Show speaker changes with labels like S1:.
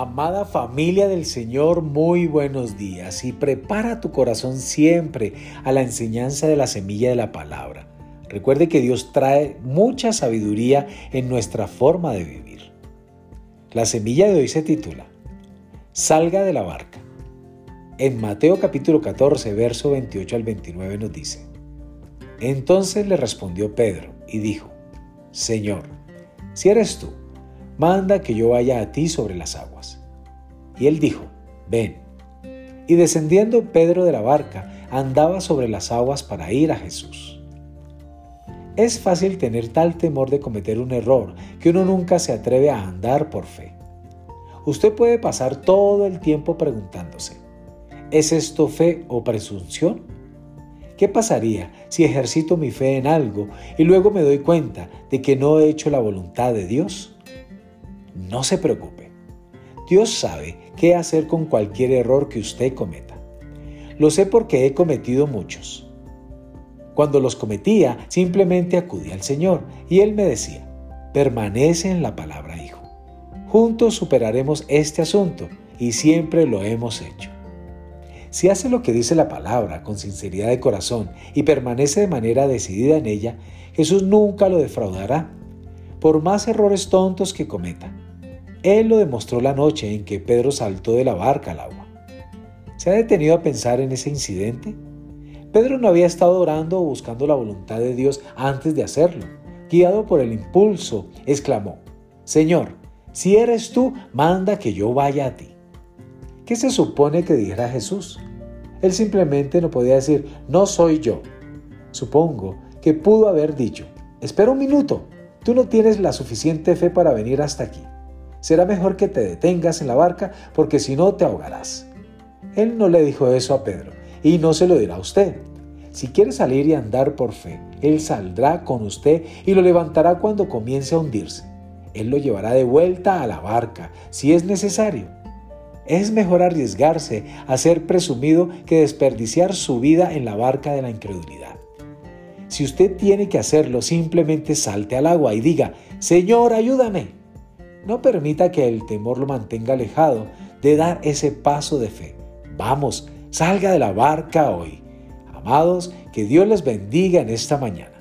S1: Amada familia del Señor, muy buenos días y prepara tu corazón siempre a la enseñanza de la semilla de la palabra. Recuerde que Dios trae mucha sabiduría en nuestra forma de vivir. La semilla de hoy se titula Salga de la barca. En Mateo capítulo 14, verso 28 al 29 nos dice, Entonces le respondió Pedro y dijo, Señor, si eres tú, manda que yo vaya a ti sobre las aguas. Y él dijo, ven. Y descendiendo Pedro de la barca, andaba sobre las aguas para ir a Jesús. Es fácil tener tal temor de cometer un error que uno nunca se atreve a andar por fe. Usted puede pasar todo el tiempo preguntándose, ¿es esto fe o presunción? ¿Qué pasaría si ejercito mi fe en algo y luego me doy cuenta de que no he hecho la voluntad de Dios? No se preocupe. Dios sabe qué hacer con cualquier error que usted cometa. Lo sé porque he cometido muchos. Cuando los cometía, simplemente acudí al Señor y Él me decía, permanece en la palabra, hijo. Juntos superaremos este asunto y siempre lo hemos hecho. Si hace lo que dice la palabra con sinceridad de corazón y permanece de manera decidida en ella, Jesús nunca lo defraudará, por más errores tontos que cometa. Él lo demostró la noche en que Pedro saltó de la barca al agua. ¿Se ha detenido a pensar en ese incidente? Pedro no había estado orando o buscando la voluntad de Dios antes de hacerlo. Guiado por el impulso, exclamó, Señor, si eres tú, manda que yo vaya a ti. ¿Qué se supone que dijera Jesús? Él simplemente no podía decir, no soy yo. Supongo que pudo haber dicho, espera un minuto, tú no tienes la suficiente fe para venir hasta aquí será mejor que te detengas en la barca porque si no te ahogarás. Él no le dijo eso a Pedro y no se lo dirá a usted. Si quiere salir y andar por fe, Él saldrá con usted y lo levantará cuando comience a hundirse. Él lo llevará de vuelta a la barca si es necesario. Es mejor arriesgarse a ser presumido que desperdiciar su vida en la barca de la incredulidad. Si usted tiene que hacerlo, simplemente salte al agua y diga, Señor, ayúdame. No permita que el temor lo mantenga alejado de dar ese paso de fe. Vamos, salga de la barca hoy. Amados, que Dios les bendiga en esta mañana.